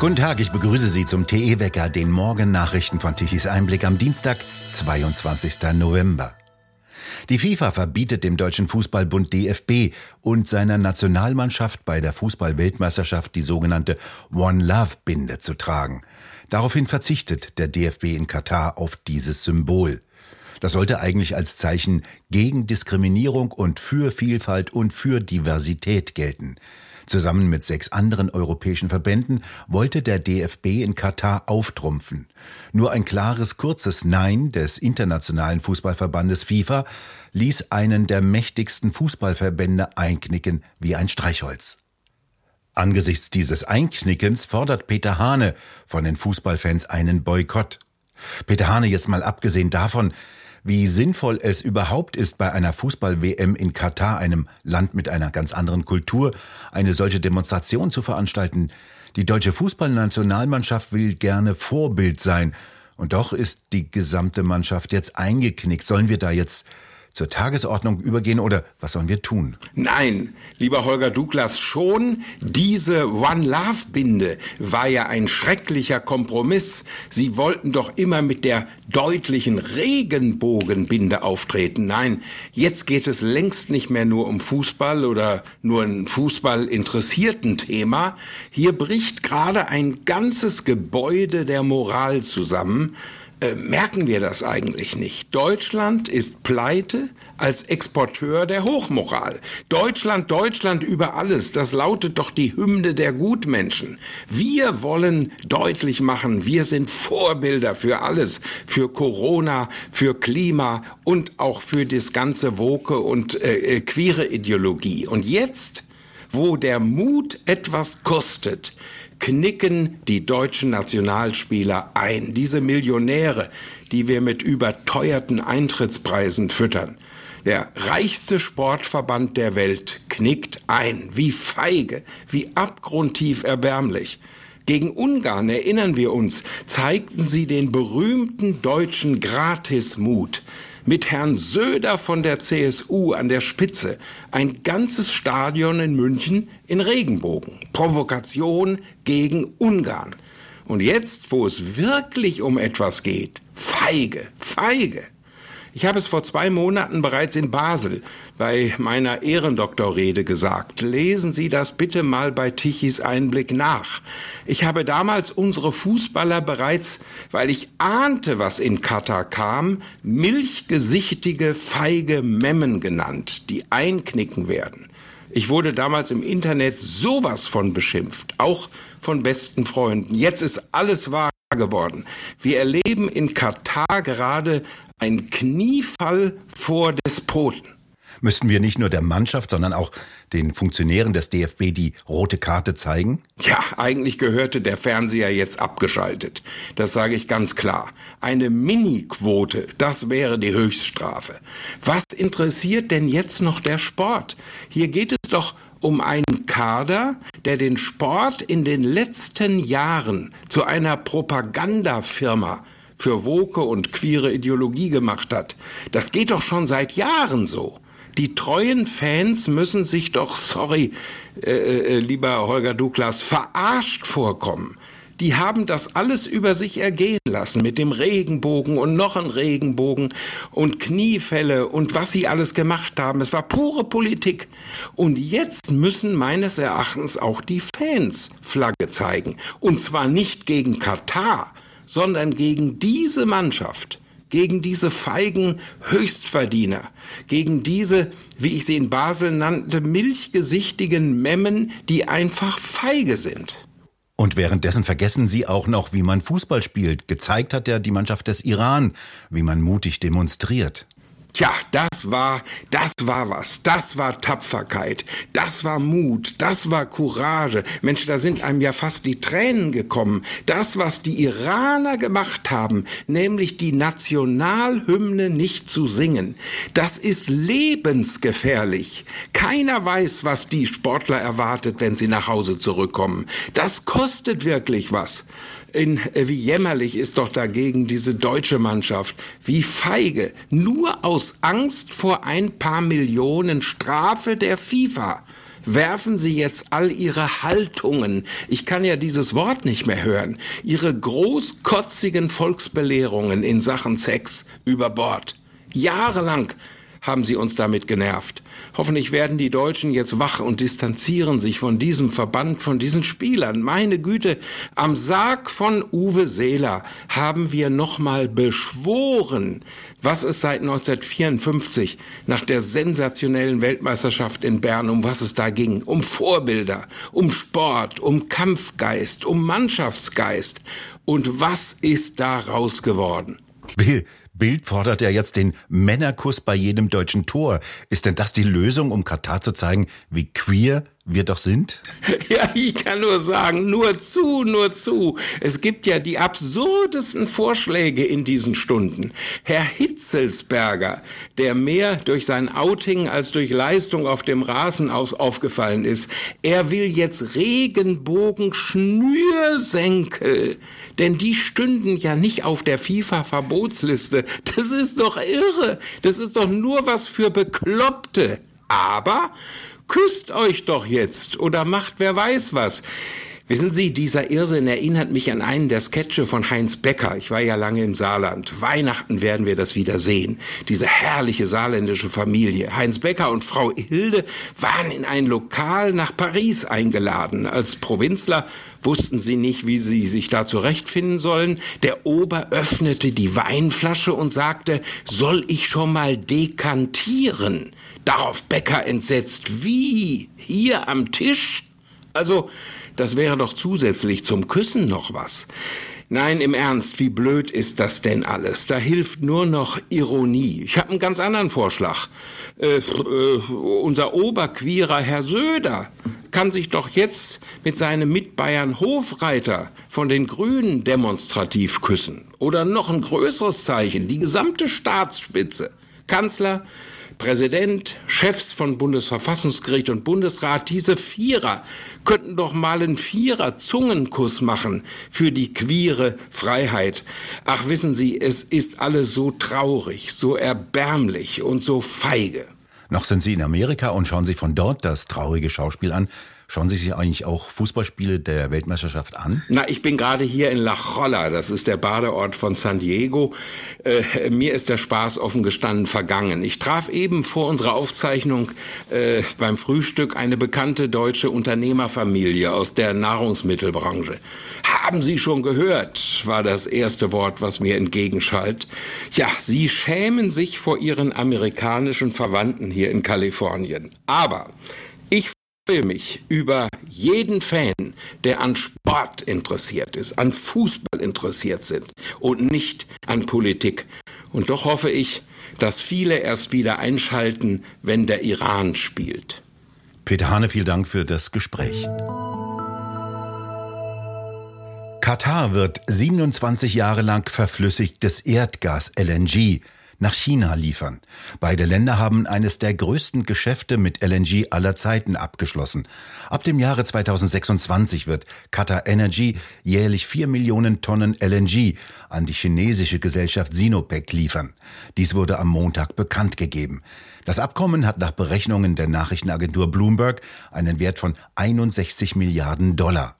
Guten Tag, ich begrüße Sie zum TE-Wecker, den Morgennachrichten von Tichys Einblick am Dienstag, 22. November. Die FIFA verbietet dem Deutschen Fußballbund DFB und seiner Nationalmannschaft bei der Fußballweltmeisterschaft die sogenannte One Love Binde zu tragen. Daraufhin verzichtet der DFB in Katar auf dieses Symbol. Das sollte eigentlich als Zeichen gegen Diskriminierung und für Vielfalt und für Diversität gelten. Zusammen mit sechs anderen europäischen Verbänden wollte der DFB in Katar auftrumpfen. Nur ein klares, kurzes Nein des internationalen Fußballverbandes FIFA ließ einen der mächtigsten Fußballverbände einknicken wie ein Streichholz. Angesichts dieses Einknickens fordert Peter Hane von den Fußballfans einen Boykott. Peter Hane jetzt mal abgesehen davon, wie sinnvoll es überhaupt ist, bei einer Fußball-WM in Katar, einem Land mit einer ganz anderen Kultur, eine solche Demonstration zu veranstalten. Die deutsche Fußballnationalmannschaft will gerne Vorbild sein. Und doch ist die gesamte Mannschaft jetzt eingeknickt. Sollen wir da jetzt zur Tagesordnung übergehen oder was sollen wir tun? Nein, lieber Holger Douglas, schon diese One Love Binde war ja ein schrecklicher Kompromiss. Sie wollten doch immer mit der deutlichen Regenbogenbinde auftreten. Nein, jetzt geht es längst nicht mehr nur um Fußball oder nur ein Fußball interessierten Thema. Hier bricht gerade ein ganzes Gebäude der Moral zusammen. Äh, merken wir das eigentlich nicht. Deutschland ist pleite als Exporteur der Hochmoral. Deutschland, Deutschland über alles, das lautet doch die Hymne der Gutmenschen. Wir wollen deutlich machen, wir sind Vorbilder für alles, für Corona, für Klima und auch für das ganze Woke und äh, äh queere Ideologie. Und jetzt, wo der Mut etwas kostet, knicken die deutschen Nationalspieler ein. Diese Millionäre, die wir mit überteuerten Eintrittspreisen füttern. Der reichste Sportverband der Welt knickt ein. Wie feige, wie abgrundtief erbärmlich. Gegen Ungarn, erinnern wir uns, zeigten sie den berühmten deutschen Gratismut mit Herrn Söder von der CSU an der Spitze ein ganzes Stadion in München in Regenbogen. Provokation gegen Ungarn. Und jetzt, wo es wirklich um etwas geht, feige, feige. Ich habe es vor zwei Monaten bereits in Basel bei meiner Ehrendoktorrede gesagt. Lesen Sie das bitte mal bei Tichys Einblick nach. Ich habe damals unsere Fußballer bereits, weil ich ahnte, was in Katar kam, milchgesichtige, feige Memmen genannt, die einknicken werden. Ich wurde damals im Internet sowas von beschimpft, auch von besten Freunden. Jetzt ist alles wahr geworden. Wir erleben in Katar gerade ein Kniefall vor Despoten. Müssten wir nicht nur der Mannschaft, sondern auch den Funktionären des DFB die rote Karte zeigen? Ja, eigentlich gehörte der Fernseher jetzt abgeschaltet. Das sage ich ganz klar. Eine Mini-Quote, das wäre die Höchststrafe. Was interessiert denn jetzt noch der Sport? Hier geht es doch um einen Kader, der den Sport in den letzten Jahren zu einer Propagandafirma für woke und queere Ideologie gemacht hat. Das geht doch schon seit Jahren so. Die treuen Fans müssen sich doch, sorry, äh, äh, lieber Holger Douglas, verarscht vorkommen. Die haben das alles über sich ergehen lassen mit dem Regenbogen und noch ein Regenbogen und Kniefälle und was sie alles gemacht haben. Es war pure Politik. Und jetzt müssen meines Erachtens auch die Fans Flagge zeigen. Und zwar nicht gegen Katar, sondern gegen diese Mannschaft, gegen diese feigen Höchstverdiener, gegen diese, wie ich sie in Basel nannte, milchgesichtigen Memmen, die einfach feige sind. Und währenddessen vergessen Sie auch noch, wie man Fußball spielt. Gezeigt hat ja die Mannschaft des Iran, wie man mutig demonstriert. Tja, das war, das war was. Das war Tapferkeit. Das war Mut. Das war Courage. Mensch, da sind einem ja fast die Tränen gekommen. Das, was die Iraner gemacht haben, nämlich die Nationalhymne nicht zu singen, das ist lebensgefährlich. Keiner weiß, was die Sportler erwartet, wenn sie nach Hause zurückkommen. Das kostet wirklich was in, äh, wie jämmerlich ist doch dagegen diese deutsche Mannschaft, wie feige, nur aus Angst vor ein paar Millionen Strafe der FIFA werfen Sie jetzt all Ihre Haltungen, ich kann ja dieses Wort nicht mehr hören, Ihre großkotzigen Volksbelehrungen in Sachen Sex über Bord. Jahrelang haben sie uns damit genervt. Hoffentlich werden die Deutschen jetzt wach und distanzieren sich von diesem Verband, von diesen Spielern. Meine Güte, am Sarg von Uwe Seeler haben wir nochmal beschworen, was es seit 1954 nach der sensationellen Weltmeisterschaft in Bern, um was es da ging. Um Vorbilder, um Sport, um Kampfgeist, um Mannschaftsgeist. Und was ist daraus geworden? Bill, Bild fordert ja jetzt den Männerkuss bei jedem deutschen Tor. Ist denn das die Lösung, um Katar zu zeigen, wie queer wir doch sind? Ja, ich kann nur sagen, nur zu, nur zu. Es gibt ja die absurdesten Vorschläge in diesen Stunden. Herr Hitzelsberger, der mehr durch sein Outing als durch Leistung auf dem Rasen aus aufgefallen ist, er will jetzt Regenbogen-Schnürsenkel denn die stünden ja nicht auf der FIFA-Verbotsliste. Das ist doch irre. Das ist doch nur was für Bekloppte. Aber küsst euch doch jetzt oder macht wer weiß was. Wissen Sie, dieser Irrsinn erinnert mich an einen der Sketche von Heinz Becker. Ich war ja lange im Saarland. Weihnachten werden wir das wieder sehen. Diese herrliche saarländische Familie. Heinz Becker und Frau Hilde waren in ein Lokal nach Paris eingeladen. Als Provinzler wussten sie nicht, wie sie sich da zurechtfinden sollen. Der Ober öffnete die Weinflasche und sagte, soll ich schon mal dekantieren? Darauf Becker entsetzt, wie? Hier am Tisch? Also, das wäre doch zusätzlich zum Küssen noch was. Nein, im Ernst, wie blöd ist das denn alles? Da hilft nur noch Ironie. Ich habe einen ganz anderen Vorschlag. Äh, äh, unser Oberquierer Herr Söder kann sich doch jetzt mit seinem Mitbayern Hofreiter von den Grünen demonstrativ küssen. Oder noch ein größeres Zeichen, die gesamte Staatsspitze. Kanzler, Präsident, Chefs von Bundesverfassungsgericht und Bundesrat, diese Vierer könnten doch mal einen Vierer-Zungenkuss machen für die queere Freiheit. Ach, wissen Sie, es ist alles so traurig, so erbärmlich und so feige. Noch sind Sie in Amerika und schauen sich von dort das traurige Schauspiel an. Schauen Sie sich eigentlich auch Fußballspiele der Weltmeisterschaft an? Na, ich bin gerade hier in La Jolla, das ist der Badeort von San Diego. Äh, mir ist der Spaß offen gestanden vergangen. Ich traf eben vor unserer Aufzeichnung äh, beim Frühstück eine bekannte deutsche Unternehmerfamilie aus der Nahrungsmittelbranche. Haben Sie schon gehört, war das erste Wort, was mir entgegenschallt. Ja, Sie schämen sich vor Ihren amerikanischen Verwandten hier in Kalifornien. Aber freue mich über jeden Fan, der an Sport interessiert ist, an Fußball interessiert sind und nicht an Politik. Und doch hoffe ich, dass viele erst wieder einschalten, wenn der Iran spielt. Peter Hane, vielen Dank für das Gespräch. Katar wird 27 Jahre lang verflüssigtes Erdgas LNG nach China liefern. Beide Länder haben eines der größten Geschäfte mit LNG aller Zeiten abgeschlossen. Ab dem Jahre 2026 wird Qatar Energy jährlich vier Millionen Tonnen LNG an die chinesische Gesellschaft Sinopec liefern. Dies wurde am Montag bekannt gegeben. Das Abkommen hat nach Berechnungen der Nachrichtenagentur Bloomberg einen Wert von 61 Milliarden Dollar.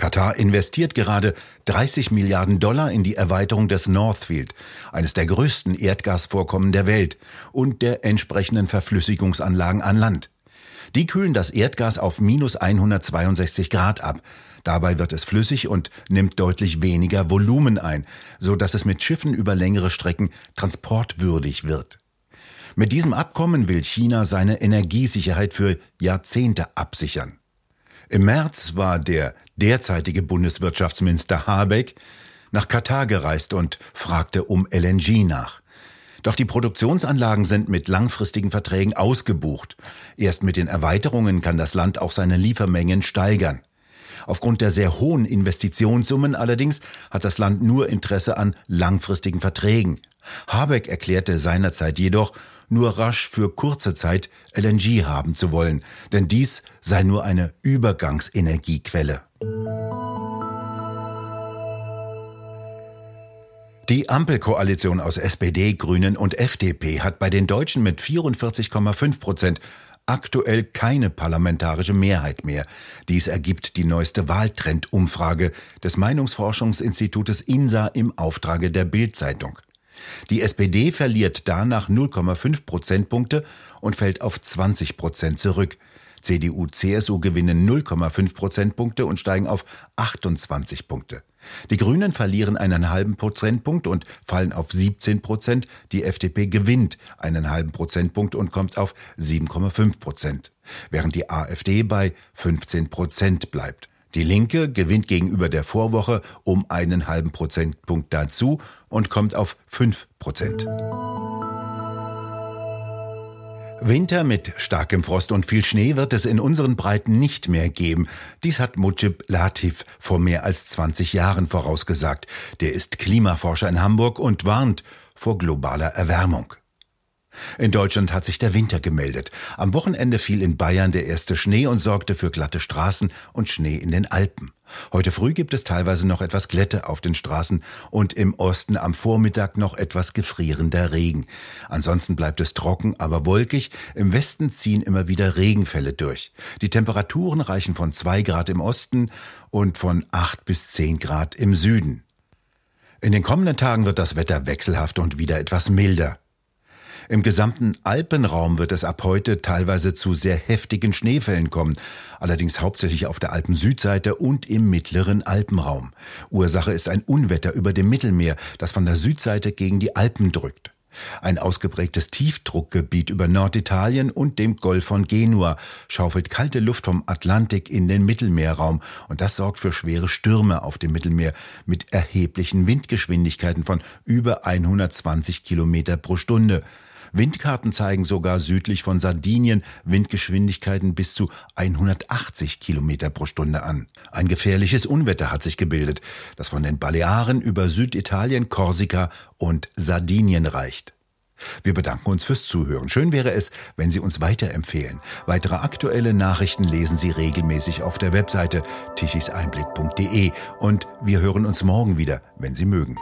Katar investiert gerade 30 Milliarden Dollar in die Erweiterung des Northfield, eines der größten Erdgasvorkommen der Welt, und der entsprechenden Verflüssigungsanlagen an Land. Die kühlen das Erdgas auf minus 162 Grad ab. Dabei wird es flüssig und nimmt deutlich weniger Volumen ein, so dass es mit Schiffen über längere Strecken transportwürdig wird. Mit diesem Abkommen will China seine Energiesicherheit für Jahrzehnte absichern. Im März war der derzeitige Bundeswirtschaftsminister Habeck nach Katar gereist und fragte um LNG nach. Doch die Produktionsanlagen sind mit langfristigen Verträgen ausgebucht. Erst mit den Erweiterungen kann das Land auch seine Liefermengen steigern. Aufgrund der sehr hohen Investitionssummen allerdings hat das Land nur Interesse an langfristigen Verträgen. Habeck erklärte seinerzeit jedoch, nur rasch für kurze Zeit LNG haben zu wollen, denn dies sei nur eine Übergangsenergiequelle. Die Ampelkoalition aus SPD, Grünen und FDP hat bei den Deutschen mit 44,5 Prozent aktuell keine parlamentarische Mehrheit mehr. Dies ergibt die neueste Wahltrendumfrage des Meinungsforschungsinstitutes INSA im Auftrage der Bild-Zeitung. Die SPD verliert danach 0,5 Prozentpunkte und fällt auf 20 Prozent zurück. CDU, CSU gewinnen 0,5 Prozentpunkte und steigen auf 28 Punkte. Die Grünen verlieren einen halben Prozentpunkt und fallen auf 17 Prozent. Die FDP gewinnt einen halben Prozentpunkt und kommt auf 7,5 Prozent, während die AfD bei 15 Prozent bleibt. Die Linke gewinnt gegenüber der Vorwoche um einen halben Prozentpunkt dazu und kommt auf 5 Prozent. Winter mit starkem Frost und viel Schnee wird es in unseren Breiten nicht mehr geben. Dies hat Mujib Latif vor mehr als 20 Jahren vorausgesagt. Der ist Klimaforscher in Hamburg und warnt vor globaler Erwärmung. In Deutschland hat sich der Winter gemeldet. Am Wochenende fiel in Bayern der erste Schnee und sorgte für glatte Straßen und Schnee in den Alpen. Heute früh gibt es teilweise noch etwas Glätte auf den Straßen und im Osten am Vormittag noch etwas gefrierender Regen. Ansonsten bleibt es trocken, aber wolkig. Im Westen ziehen immer wieder Regenfälle durch. Die Temperaturen reichen von zwei Grad im Osten und von acht bis zehn Grad im Süden. In den kommenden Tagen wird das Wetter wechselhaft und wieder etwas milder. Im gesamten Alpenraum wird es ab heute teilweise zu sehr heftigen Schneefällen kommen, allerdings hauptsächlich auf der Alpensüdseite und im mittleren Alpenraum. Ursache ist ein Unwetter über dem Mittelmeer, das von der Südseite gegen die Alpen drückt. Ein ausgeprägtes Tiefdruckgebiet über Norditalien und dem Golf von Genua schaufelt kalte Luft vom Atlantik in den Mittelmeerraum und das sorgt für schwere Stürme auf dem Mittelmeer mit erheblichen Windgeschwindigkeiten von über 120 Kilometer pro Stunde. Windkarten zeigen sogar südlich von Sardinien Windgeschwindigkeiten bis zu 180 Kilometer pro Stunde an. Ein gefährliches Unwetter hat sich gebildet, das von den Balearen über Süditalien, Korsika und Sardinien reicht. Wir bedanken uns fürs Zuhören. Schön wäre es, wenn Sie uns weiterempfehlen. Weitere aktuelle Nachrichten lesen Sie regelmäßig auf der Webseite tichiseinblick.de und wir hören uns morgen wieder, wenn Sie mögen.